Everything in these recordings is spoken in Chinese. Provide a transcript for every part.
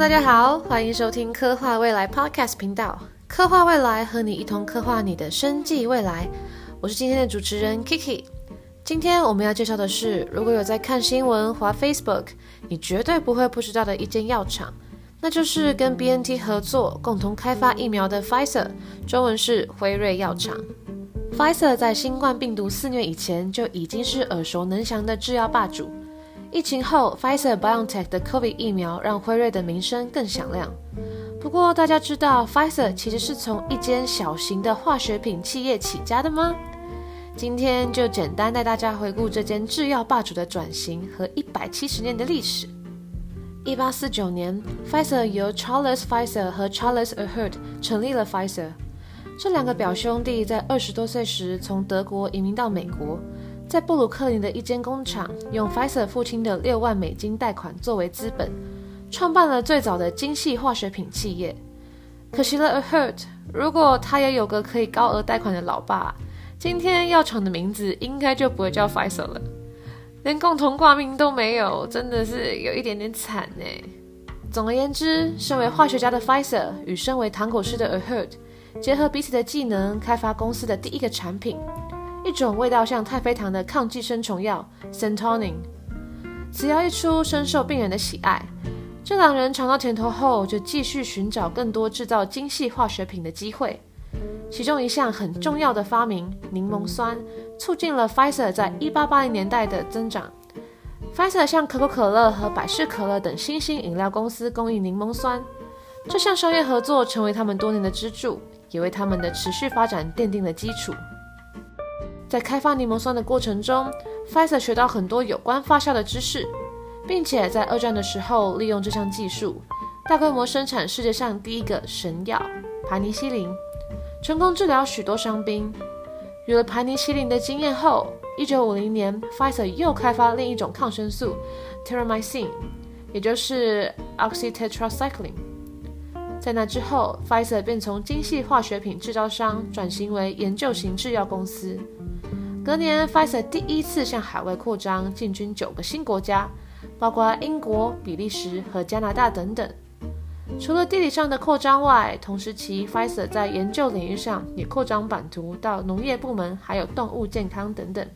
大家好，欢迎收听科幻未来 Podcast 频道。科幻未来和你一同刻画你的生计未来。我是今天的主持人 Kiki。今天我们要介绍的是，如果有在看新闻、滑 Facebook，你绝对不会不知道的一间药厂，那就是跟 BNT 合作共同开发疫苗的 Pfizer，中文是辉瑞药厂。Pfizer 在新冠病毒肆虐以前就已经是耳熟能详的制药霸主。疫情后，Pfizer BioNTech 的 COVID 疫苗让辉瑞的名声更响亮。不过，大家知道 Pfizer 其实是从一间小型的化学品企业起家的吗？今天就简单带大家回顾这间制药霸主的转型和一百七十年的历史。一八四九年，Pfizer 由 Charles Pfizer 和 Charles Ahrdt 成立了 Pfizer。这两个表兄弟在二十多岁时从德国移民到美国。在布鲁克林的一间工厂，用 Pfizer 父亲的六万美金贷款作为资本，创办了最早的精细化学品企业。可惜了 a h e r t 如果他也有个可以高额贷款的老爸，今天药厂的名字应该就不会叫 Pfizer 了。连共同挂名都没有，真的是有一点点惨呢。总而言之，身为化学家的 Pfizer 与身为糖果师的 a h e r t 结合彼此的技能，开发公司的第一个产品。一种味道像太妃糖的抗寄生虫药 s e n t o n i n 此药一出，深受病人的喜爱。这两人尝到甜头后，就继续寻找更多制造精细化学品的机会。其中一项很重要的发明——柠檬酸，促进了 Pfizer 在1880年代的增长。Pfizer 向可口可乐和百事可乐等新兴饮料公司供应柠檬酸，这项商业合作成为他们多年的支柱，也为他们的持续发展奠定了基础。在开发柠檬酸的过程中，Pfizer 学到很多有关发酵的知识，并且在二战的时候利用这项技术，大规模生产世界上第一个神药盘尼西林，成功治疗许多伤兵。有了盘尼西林的经验后，1950年，Pfizer 又开发另一种抗生素 t e r a m y c i n 也就是 oxytetracycline。在那之后，Pfizer 便从精细化学品制造商转型为研究型制药公司。隔年，Pfizer 第一次向海外扩张，进军九个新国家，包括英国、比利时和加拿大等等。除了地理上的扩张外，同时期 Pfizer 在研究领域上也扩张版图到农业部门，还有动物健康等等。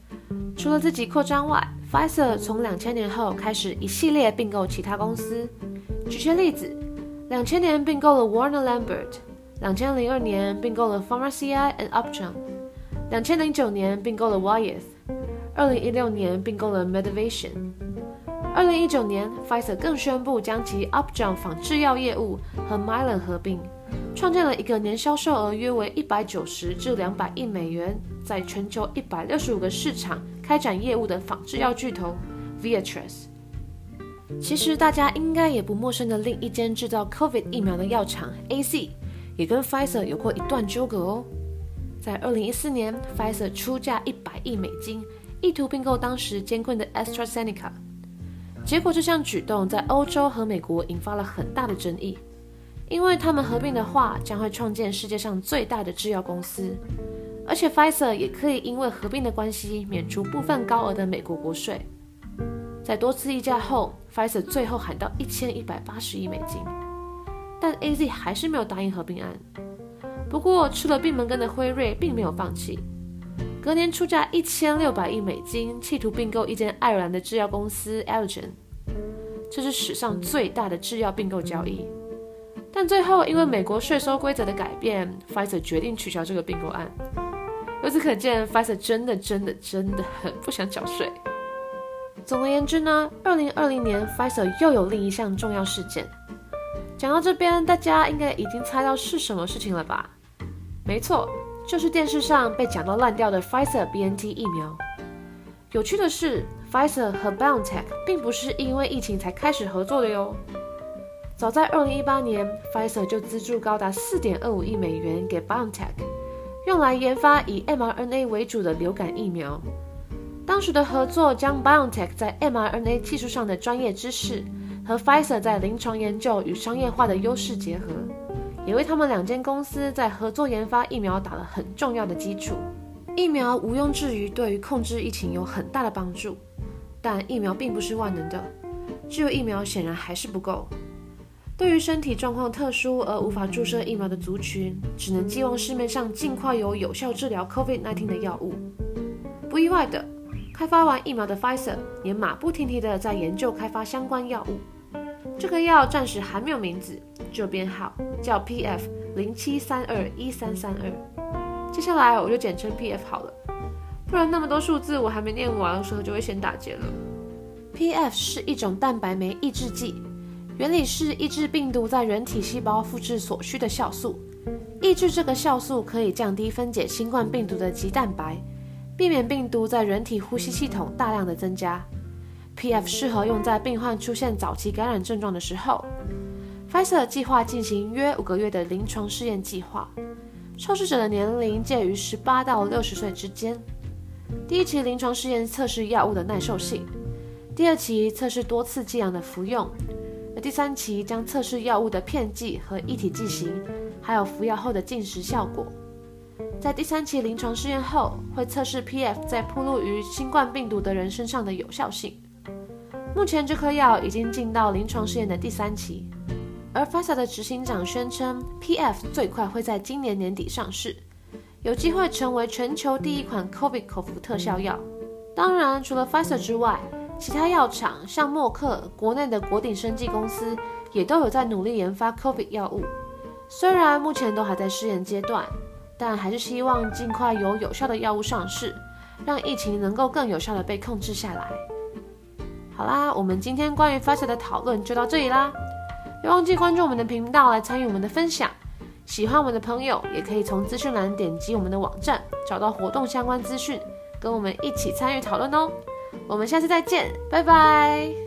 除了自己扩张外，Pfizer 从两千年后开始一系列并购其他公司。举些例子，两千年并购了 Warner Lambert，两千零二年并购了 Pharmacia and Upjohn。两千零九年并购了 Wyeth，二零一六年并购了 Medivation，二零一九年 Pfizer 更宣布将其 Upjohn 仿制药业务和 Mylan 合并，创建了一个年销售额约为一百九十至两百亿美元，在全球一百六十五个市场开展业务的仿制药巨头 Viatris。其实大家应该也不陌生的另一间制造 COVID 疫苗的药厂 A C，也跟 Pfizer 有过一段纠葛哦。在二零一四年，Pfizer 出价一百亿美金，意图并购当时艰困的 AstraZeneca。结果这项举动在欧洲和美国引发了很大的争议，因为他们合并的话，将会创建世界上最大的制药公司，而且 Pfizer 也可以因为合并的关系免除部分高额的美国国税。在多次议价后，Pfizer 最后喊到一千一百八十亿美金，但 AZ 还是没有答应合并案。不过，吃了闭门羹的辉瑞并没有放弃，隔年出价一千六百亿美金，企图并购一间爱尔兰的制药公司 Allergan，这是史上最大的制药并购交易。但最后，因为美国税收规则的改变，Pfizer 决定取消这个并购案。由此可见，Pfizer 真的、真的、真的很不想缴税。总而言之呢，二零二零年，Pfizer 又有另一项重要事件。讲到这边，大家应该已经猜到是什么事情了吧？没错，就是电视上被讲到烂掉的 Pfizer BNT 疫苗。有趣的是，Pfizer 和 BioNTech 并不是因为疫情才开始合作的哟。早在2018年，Pfizer 就资助高达4.25亿美元给 BioNTech，用来研发以 mRNA 为主的流感疫苗。当时的合作将 BioNTech 在 mRNA 技术上的专业知识和 Pfizer 在临床研究与商业化的优势结合。也为他们两间公司在合作研发疫苗打了很重要的基础。疫苗毋庸置疑对于控制疫情有很大的帮助，但疫苗并不是万能的，只有疫苗显然还是不够。对于身体状况特殊而无法注射疫苗的族群，只能寄望市面上尽快有有效治疗 COVID-19 的药物。不意外的，开发完疫苗的 Pfizer 也马不停蹄地在研究开发相关药物。这个药暂时还没有名字，只有编号，叫 PF 零七三二一三三二。接下来我就简称 PF 好了，不然那么多数字我还没念完，舌头就会先打结了。PF 是一种蛋白酶抑制剂，原理是抑制病毒在人体细胞复制所需的酵素。抑制这个酵素可以降低分解新冠病毒的棘蛋白，避免病毒在人体呼吸系统大量的增加。PF 适合用在病患出现早期感染症状的时候。Pfizer 计划进行约五个月的临床试验计划，受试者的年龄介于十八到六十岁之间。第一期临床试验测试药物的耐受性。第二期测试多次剂量的服用，而第三期将测试药物的片剂和液体剂型，还有服药后的进食效果。在第三期临床试验后，会测试 PF 在暴露于新冠病毒的人身上的有效性。目前这颗药已经进到临床试验的第三期，而 Fiser 的执行长宣称，PF 最快会在今年年底上市，有机会成为全球第一款 COVID 口服特效药。当然，除了 Fiser 之外，其他药厂像默克、国内的国鼎生技公司也都有在努力研发 COVID 药物。虽然目前都还在试验阶段，但还是希望尽快有有效的药物上市，让疫情能够更有效地被控制下来。好啦，我们今天关于发酵的讨论就到这里啦。别忘记关注我们的频道来参与我们的分享。喜欢我们的朋友也可以从资讯栏点击我们的网站，找到活动相关资讯，跟我们一起参与讨论哦。我们下次再见，拜拜。